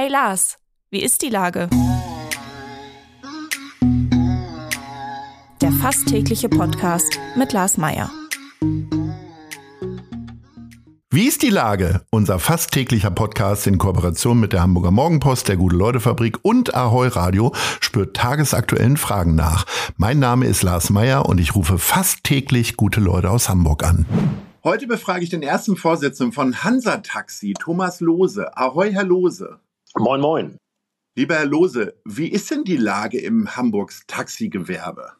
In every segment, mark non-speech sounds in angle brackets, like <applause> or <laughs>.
Hey Lars, wie ist die Lage? Der fast tägliche Podcast mit Lars Meier. Wie ist die Lage? Unser fast täglicher Podcast in Kooperation mit der Hamburger Morgenpost, der Gute-Leute-Fabrik und Ahoi Radio spürt tagesaktuellen Fragen nach. Mein Name ist Lars Meier und ich rufe fast täglich gute Leute aus Hamburg an. Heute befrage ich den ersten Vorsitzenden von Hansa Taxi, Thomas Lose. Ahoi, Herr Lose. Moin, moin. Lieber Herr Lose, wie ist denn die Lage im Hamburgs Taxigewerbe?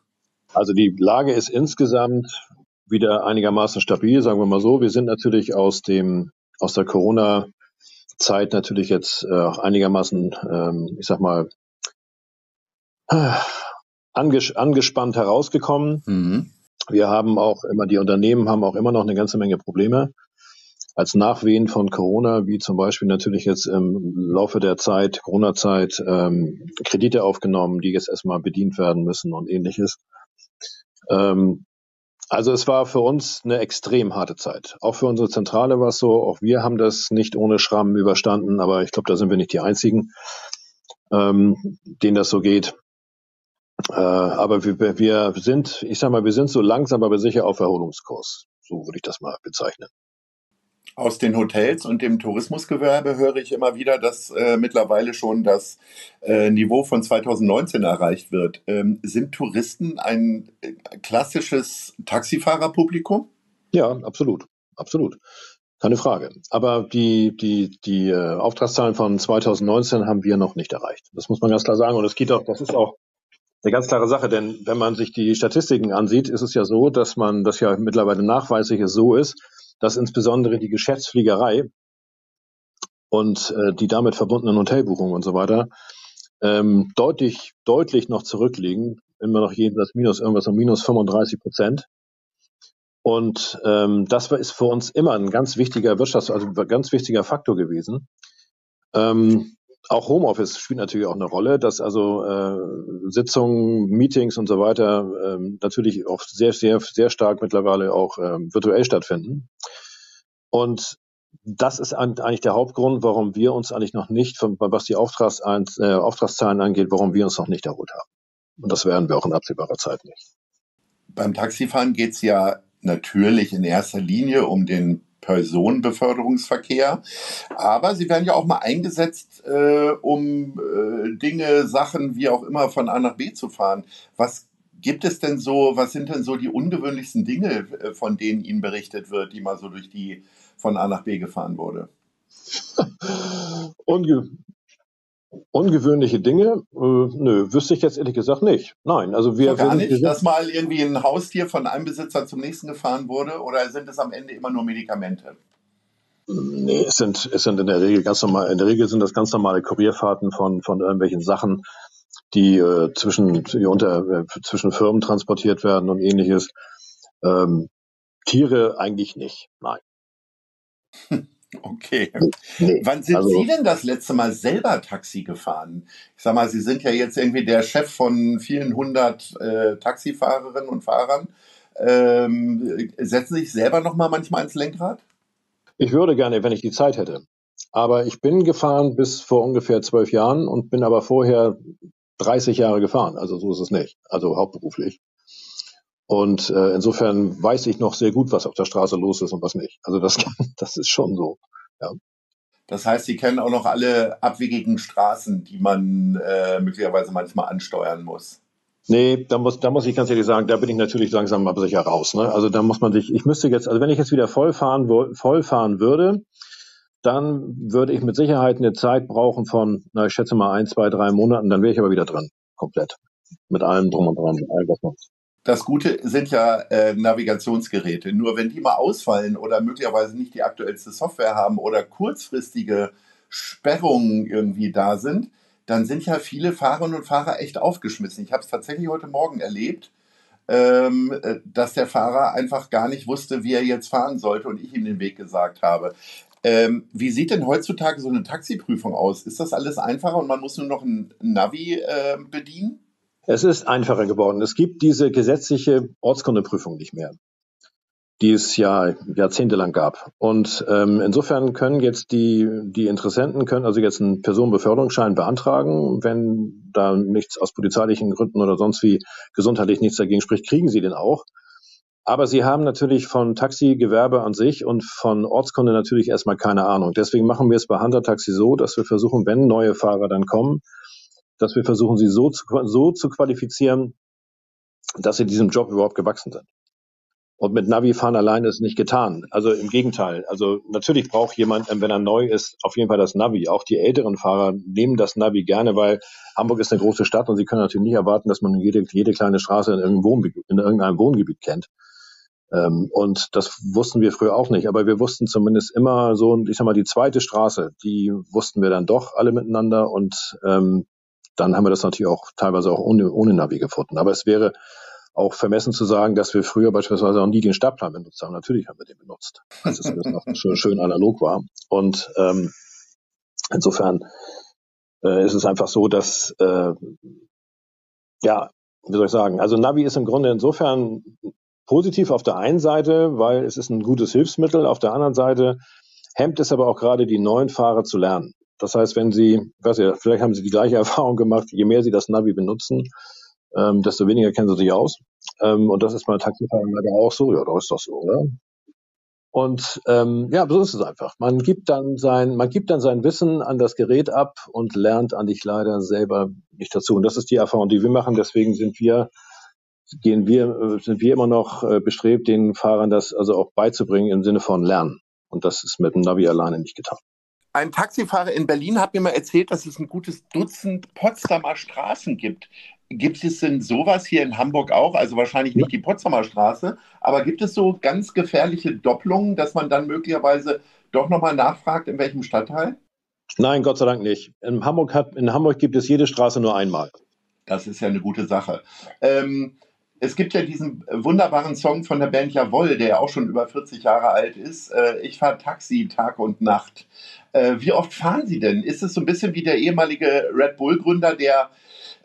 Also die Lage ist insgesamt wieder einigermaßen stabil, sagen wir mal so. Wir sind natürlich aus dem aus der Corona-Zeit natürlich jetzt äh, auch einigermaßen, ähm, ich sag mal, äh, anges angespannt herausgekommen. Mhm. Wir haben auch immer, die Unternehmen haben auch immer noch eine ganze Menge Probleme als Nachwehen von Corona, wie zum Beispiel natürlich jetzt im Laufe der Zeit, Corona-Zeit, ähm, Kredite aufgenommen, die jetzt erstmal bedient werden müssen und ähnliches. Ähm, also es war für uns eine extrem harte Zeit. Auch für unsere Zentrale war es so, auch wir haben das nicht ohne Schrammen überstanden, aber ich glaube, da sind wir nicht die Einzigen, ähm, denen das so geht. Äh, aber wir, wir sind, ich sag mal, wir sind so langsam, aber sicher auf Erholungskurs. So würde ich das mal bezeichnen. Aus den Hotels und dem Tourismusgewerbe höre ich immer wieder, dass äh, mittlerweile schon das äh, Niveau von 2019 erreicht wird. Ähm, sind Touristen ein äh, klassisches Taxifahrerpublikum? Ja, absolut. Absolut. Keine Frage. Aber die, die, die äh, Auftragszahlen von 2019 haben wir noch nicht erreicht. Das muss man ganz klar sagen. Und es geht auch, das ist auch eine ganz klare Sache, denn wenn man sich die Statistiken ansieht, ist es ja so, dass man das ja mittlerweile nachweislich so ist, dass insbesondere die Geschäftsfliegerei und äh, die damit verbundenen Hotelbuchungen und so weiter ähm, deutlich, deutlich noch zurückliegen, immer noch jedenfalls minus irgendwas um minus 35 Prozent. Und ähm, das ist für uns immer ein ganz wichtiger Wirtschafts-, also ganz wichtiger Faktor gewesen. Ähm, auch Homeoffice spielt natürlich auch eine Rolle, dass also äh, Sitzungen, Meetings und so weiter ähm, natürlich auch sehr, sehr, sehr stark mittlerweile auch ähm, virtuell stattfinden. Und das ist eigentlich der Hauptgrund, warum wir uns eigentlich noch nicht, was die Auftrags äh, Auftragszahlen angeht, warum wir uns noch nicht erholt haben. Und das werden wir auch in absehbarer Zeit nicht. Beim Taxifahren geht es ja natürlich in erster Linie um den Personenbeförderungsverkehr. Aber sie werden ja auch mal eingesetzt, äh, um äh, Dinge, Sachen, wie auch immer, von A nach B zu fahren. Was gibt es denn so, was sind denn so die ungewöhnlichsten Dinge, äh, von denen Ihnen berichtet wird, die mal so durch die von A nach B gefahren wurde? <laughs> Unge Ungewöhnliche Dinge? Äh, nö, wüsste ich jetzt ehrlich gesagt nicht. Nein, also wir. So gar nicht, wir dass mal irgendwie ein Haustier von einem Besitzer zum nächsten gefahren wurde oder sind es am Ende immer nur Medikamente? Nee, es sind, es sind in der Regel ganz normal, in der Regel sind das ganz normale Kurierfahrten von, von irgendwelchen Sachen, die äh, zwischen, die unter, äh, zwischen Firmen transportiert werden und ähnliches. Ähm, Tiere eigentlich nicht, nein. <laughs> Okay. Nee, Wann sind also, Sie denn das letzte Mal selber Taxi gefahren? Ich sag mal, Sie sind ja jetzt irgendwie der Chef von vielen hundert äh, Taxifahrerinnen und Fahrern. Ähm, setzen Sie sich selber noch mal manchmal ins Lenkrad? Ich würde gerne, wenn ich die Zeit hätte. Aber ich bin gefahren bis vor ungefähr zwölf Jahren und bin aber vorher 30 Jahre gefahren. Also so ist es nicht. Also hauptberuflich. Und äh, insofern weiß ich noch sehr gut, was auf der Straße los ist und was nicht. Also das, <laughs> das ist schon so. Ja. Das heißt, Sie kennen auch noch alle abwegigen Straßen, die man äh, möglicherweise manchmal ansteuern muss. Nee, da muss, da muss ich ganz ehrlich sagen, da bin ich natürlich langsam mal sicher raus. Ne? Also da muss man sich, ich müsste jetzt, also wenn ich jetzt wieder voll fahren, voll fahren würde, dann würde ich mit Sicherheit eine Zeit brauchen von, na, ich schätze mal ein, zwei, drei Monaten, dann wäre ich aber wieder drin. Komplett. Mit allem drum und dran, mit allem, was man das Gute sind ja äh, Navigationsgeräte. Nur wenn die mal ausfallen oder möglicherweise nicht die aktuellste Software haben oder kurzfristige Sperrungen irgendwie da sind, dann sind ja viele Fahrerinnen und Fahrer echt aufgeschmissen. Ich habe es tatsächlich heute Morgen erlebt, ähm, äh, dass der Fahrer einfach gar nicht wusste, wie er jetzt fahren sollte und ich ihm den Weg gesagt habe. Ähm, wie sieht denn heutzutage so eine Taxiprüfung aus? Ist das alles einfacher und man muss nur noch ein Navi äh, bedienen? Es ist einfacher geworden. Es gibt diese gesetzliche Ortskundeprüfung nicht mehr. die es ja jahrzehntelang gab. Und ähm, insofern können jetzt die, die Interessenten können also jetzt einen Personenbeförderungsschein beantragen. Wenn da nichts aus polizeilichen Gründen oder sonst wie gesundheitlich nichts dagegen spricht, kriegen sie den auch. Aber sie haben natürlich von Taxigewerbe an sich und von Ortskunde natürlich erstmal keine Ahnung. Deswegen machen wir es bei Hunter Taxi so, dass wir versuchen, wenn neue Fahrer dann kommen, dass wir versuchen, sie so zu, so zu qualifizieren, dass sie diesem Job überhaupt gewachsen sind. Und mit Navi-Fahren allein ist nicht getan. Also im Gegenteil. Also natürlich braucht jemand, wenn er neu ist, auf jeden Fall das Navi. Auch die älteren Fahrer nehmen das Navi gerne, weil Hamburg ist eine große Stadt und sie können natürlich nicht erwarten, dass man jede, jede kleine Straße in irgendeinem, Wohngebiet, in irgendeinem Wohngebiet kennt. Ähm, und das wussten wir früher auch nicht. Aber wir wussten zumindest immer so, ich sag mal, die zweite Straße, die wussten wir dann doch alle miteinander. Und ähm, dann haben wir das natürlich auch teilweise auch ohne, ohne Navi gefunden. Aber es wäre auch vermessen zu sagen, dass wir früher beispielsweise auch nie den Stadtplan benutzt haben. Natürlich haben wir den benutzt, als es noch schön, schön analog war. Und ähm, insofern äh, ist es einfach so, dass äh, ja, wie soll ich sagen, also Navi ist im Grunde insofern positiv auf der einen Seite, weil es ist ein gutes Hilfsmittel, auf der anderen Seite hemmt es aber auch gerade die neuen Fahrer zu lernen. Das heißt, wenn Sie, weiß ja, vielleicht haben Sie die gleiche <laughs> Erfahrung gemacht, je mehr Sie das Navi benutzen, ähm, desto weniger kennen sie sich aus. Ähm, und das ist bei Taxifahrern leider auch so. Ja, da ist das so, oder? Und ähm, ja, so ist es einfach. Man gibt dann sein, man gibt dann sein Wissen an das Gerät ab und lernt an dich leider selber nicht dazu. Und das ist die Erfahrung, die wir machen. Deswegen sind wir, gehen wir, äh, sind wir immer noch äh, bestrebt, den Fahrern das also auch beizubringen im Sinne von Lernen. Und das ist mit dem Navi alleine nicht getan. Ein Taxifahrer in Berlin hat mir mal erzählt, dass es ein gutes Dutzend Potsdamer Straßen gibt. Gibt es denn sowas hier in Hamburg auch? Also wahrscheinlich nicht die Potsdamer Straße, aber gibt es so ganz gefährliche Doppelungen, dass man dann möglicherweise doch nochmal nachfragt, in welchem Stadtteil? Nein, Gott sei Dank nicht. In Hamburg, hat, in Hamburg gibt es jede Straße nur einmal. Das ist ja eine gute Sache. Ähm, es gibt ja diesen wunderbaren Song von der Band Jawoll, der ja auch schon über 40 Jahre alt ist. Äh, ich fahre Taxi Tag und Nacht. Äh, wie oft fahren Sie denn? Ist es so ein bisschen wie der ehemalige Red Bull-Gründer, der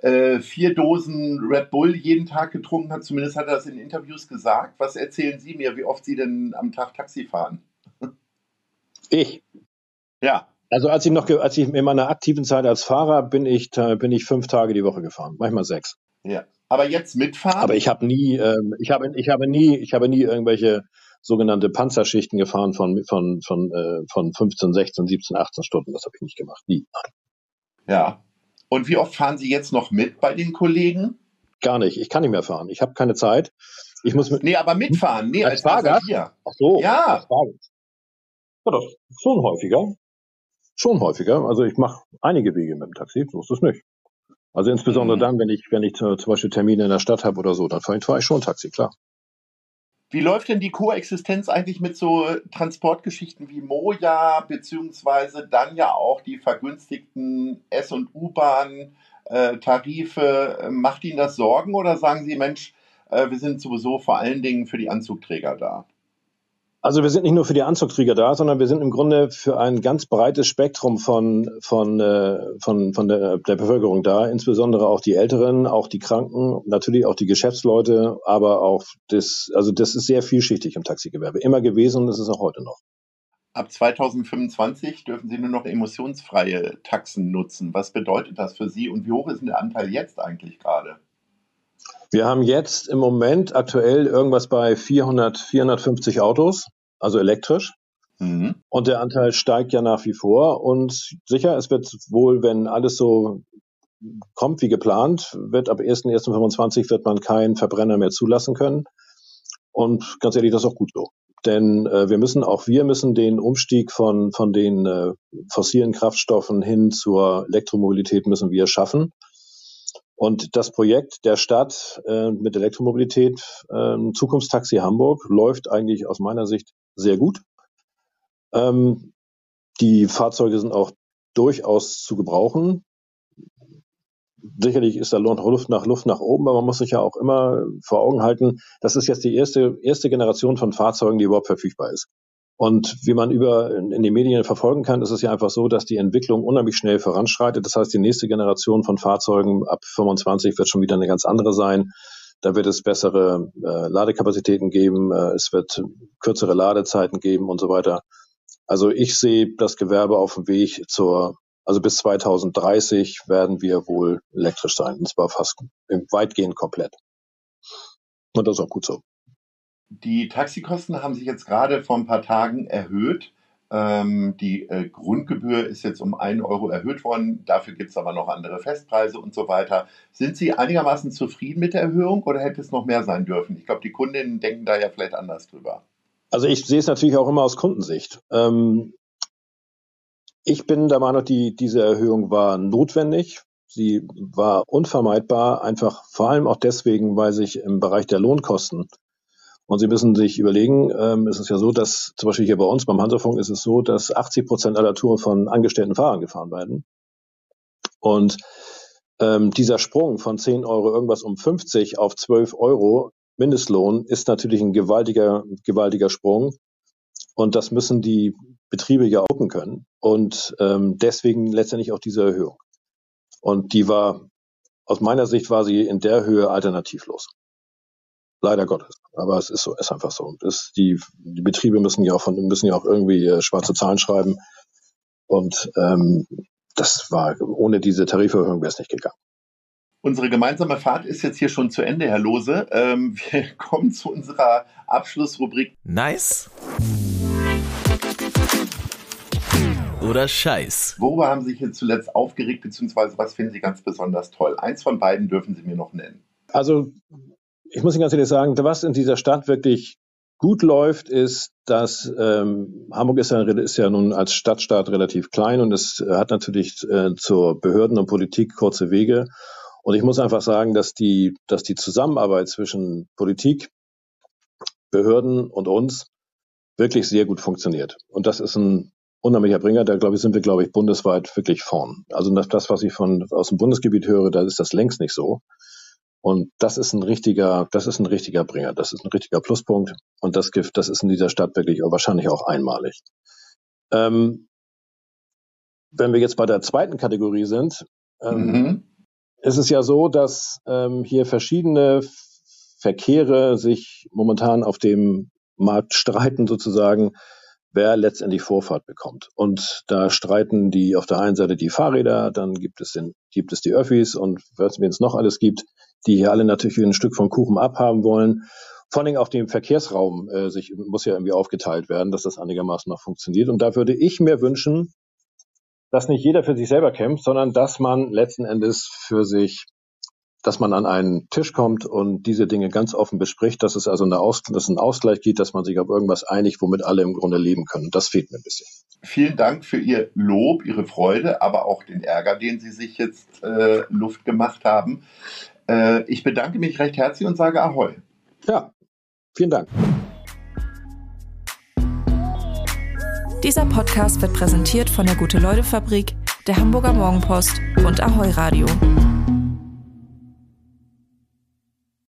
äh, vier Dosen Red Bull jeden Tag getrunken hat. Zumindest hat er das in Interviews gesagt. Was erzählen Sie mir, wie oft Sie denn am Tag Taxi fahren? Ich? Ja. Also als ich noch, als ich in meiner aktiven Zeit als Fahrer bin ich, bin ich fünf Tage die Woche gefahren, manchmal sechs. Ja. Aber jetzt mitfahren? Aber ich habe nie, ähm, ich habe, ich habe nie, ich habe nie irgendwelche sogenannte Panzerschichten gefahren von, von, von, äh, von 15, 16, 17, 18 Stunden. Das habe ich nicht gemacht. Nie. Ja. Und wie oft fahren Sie jetzt noch mit bei den Kollegen? Gar nicht. Ich kann nicht mehr fahren. Ich habe keine Zeit. Ich muss mit nee, aber mitfahren. Nee, als, als Fahrgast? Ach so. Ja. Als Fahrgast. Ja, doch. Schon häufiger. Schon häufiger. Also ich mache einige Wege mit dem Taxi. So ist es nicht. Also insbesondere mhm. dann, wenn ich, wenn ich zum Beispiel Termine in der Stadt habe oder so, dann fahre ich, fahr ich schon Taxi, klar. Wie läuft denn die Koexistenz eigentlich mit so Transportgeschichten wie Moja, beziehungsweise dann ja auch die vergünstigten S- und U-Bahn-Tarife? Macht Ihnen das Sorgen oder sagen Sie, Mensch, äh, wir sind sowieso vor allen Dingen für die Anzugträger da? Also wir sind nicht nur für die Anzugträger da, sondern wir sind im Grunde für ein ganz breites Spektrum von, von, äh, von, von der, der Bevölkerung da, insbesondere auch die Älteren, auch die Kranken, natürlich auch die Geschäftsleute, aber auch das, also das ist sehr vielschichtig im Taxigewerbe, immer gewesen und das ist auch heute noch. Ab 2025 dürfen Sie nur noch emissionsfreie Taxen nutzen. Was bedeutet das für Sie und wie hoch ist denn der Anteil jetzt eigentlich gerade? Wir haben jetzt im Moment aktuell irgendwas bei 400, 450 Autos, also elektrisch. Mhm. Und der Anteil steigt ja nach wie vor. Und sicher, es wird wohl, wenn alles so kommt wie geplant, wird ab 1.1.25 wird man keinen Verbrenner mehr zulassen können. Und ganz ehrlich, das ist auch gut so. Denn äh, wir müssen, auch wir müssen den Umstieg von, von den äh, fossilen Kraftstoffen hin zur Elektromobilität müssen wir schaffen. Und das Projekt der Stadt äh, mit Elektromobilität, äh, Zukunftstaxi Hamburg, läuft eigentlich aus meiner Sicht sehr gut. Ähm, die Fahrzeuge sind auch durchaus zu gebrauchen. Sicherlich ist da Luft nach Luft nach oben, aber man muss sich ja auch immer vor Augen halten, das ist jetzt die erste, erste Generation von Fahrzeugen, die überhaupt verfügbar ist. Und wie man über in den Medien verfolgen kann, ist es ja einfach so, dass die Entwicklung unheimlich schnell voranschreitet. Das heißt, die nächste Generation von Fahrzeugen ab 25 wird schon wieder eine ganz andere sein. Da wird es bessere äh, Ladekapazitäten geben, äh, es wird kürzere Ladezeiten geben und so weiter. Also ich sehe das Gewerbe auf dem Weg zur, also bis 2030 werden wir wohl elektrisch sein, und zwar fast weitgehend komplett. Und das ist auch gut so. Die Taxikosten haben sich jetzt gerade vor ein paar Tagen erhöht. Ähm, die äh, Grundgebühr ist jetzt um einen Euro erhöht worden. Dafür gibt es aber noch andere Festpreise und so weiter. Sind Sie einigermaßen zufrieden mit der Erhöhung oder hätte es noch mehr sein dürfen? Ich glaube, die Kundinnen denken da ja vielleicht anders drüber. Also ich sehe es natürlich auch immer aus Kundensicht. Ähm, ich bin der Meinung, die, diese Erhöhung war notwendig. Sie war unvermeidbar, einfach vor allem auch deswegen, weil sich im Bereich der Lohnkosten und Sie müssen sich überlegen, ähm, es ist ja so, dass zum Beispiel hier bei uns beim Hansafunk ist es so, dass 80 Prozent aller Touren von angestellten Fahrern gefahren werden. Und ähm, dieser Sprung von 10 Euro irgendwas um 50 auf 12 Euro Mindestlohn ist natürlich ein gewaltiger, gewaltiger Sprung. Und das müssen die Betriebe ja gucken können. Und ähm, deswegen letztendlich auch diese Erhöhung. Und die war, aus meiner Sicht war sie in der Höhe alternativlos. Leider Gottes. Aber es ist so, ist einfach so. Das, die, die Betriebe müssen ja auch von, müssen ja auch irgendwie äh, schwarze Zahlen schreiben. Und ähm, das war, ohne diese Tariferhöhung wäre es nicht gegangen. Unsere gemeinsame Fahrt ist jetzt hier schon zu Ende, Herr Lose. Ähm, <laughs> wir kommen zu unserer Abschlussrubrik. Nice. Oder Scheiß. Worüber haben Sie sich jetzt zuletzt aufgeregt, beziehungsweise was finden Sie ganz besonders toll? Eins von beiden dürfen Sie mir noch nennen. Also, ich muss Ihnen ganz ehrlich sagen, was in dieser Stadt wirklich gut läuft, ist, dass ähm, Hamburg ist ja, ist ja nun als Stadtstaat relativ klein und es hat natürlich äh, zur Behörden und Politik kurze Wege. Und ich muss einfach sagen, dass die, dass die Zusammenarbeit zwischen Politik, Behörden und uns wirklich sehr gut funktioniert. Und das ist ein unheimlicher Bringer. Da glaube ich, sind wir, glaube ich, bundesweit wirklich vorn. Also das, was ich von aus dem Bundesgebiet höre, da ist das längst nicht so. Und das ist ein richtiger, das ist ein richtiger Bringer. Das ist ein richtiger Pluspunkt. Und das Gift, das ist in dieser Stadt wirklich wahrscheinlich auch einmalig. Ähm, wenn wir jetzt bei der zweiten Kategorie sind, ähm, mhm es ist ja so, dass ähm, hier verschiedene Verkehre sich momentan auf dem Markt streiten sozusagen, wer letztendlich Vorfahrt bekommt. Und da streiten die auf der einen Seite die Fahrräder, dann gibt es, den, gibt es die Öffis und was es noch alles gibt, die hier alle natürlich ein Stück vom Kuchen abhaben wollen. Vor allem auch dem Verkehrsraum äh, sich, muss ja irgendwie aufgeteilt werden, dass das einigermaßen noch funktioniert. Und da würde ich mir wünschen, dass nicht jeder für sich selber kämpft, sondern dass man letzten Endes für sich, dass man an einen Tisch kommt und diese Dinge ganz offen bespricht, dass es also eine Aus, dass einen Ausgleich gibt, dass man sich auf irgendwas einigt, womit alle im Grunde leben können. Das fehlt mir ein bisschen. Vielen Dank für Ihr Lob, Ihre Freude, aber auch den Ärger, den Sie sich jetzt äh, Luft gemacht haben. Äh, ich bedanke mich recht herzlich und sage Ahoi. Ja, vielen Dank. Dieser Podcast wird präsentiert von der Gute-Leute-Fabrik, der Hamburger Morgenpost und Ahoi Radio.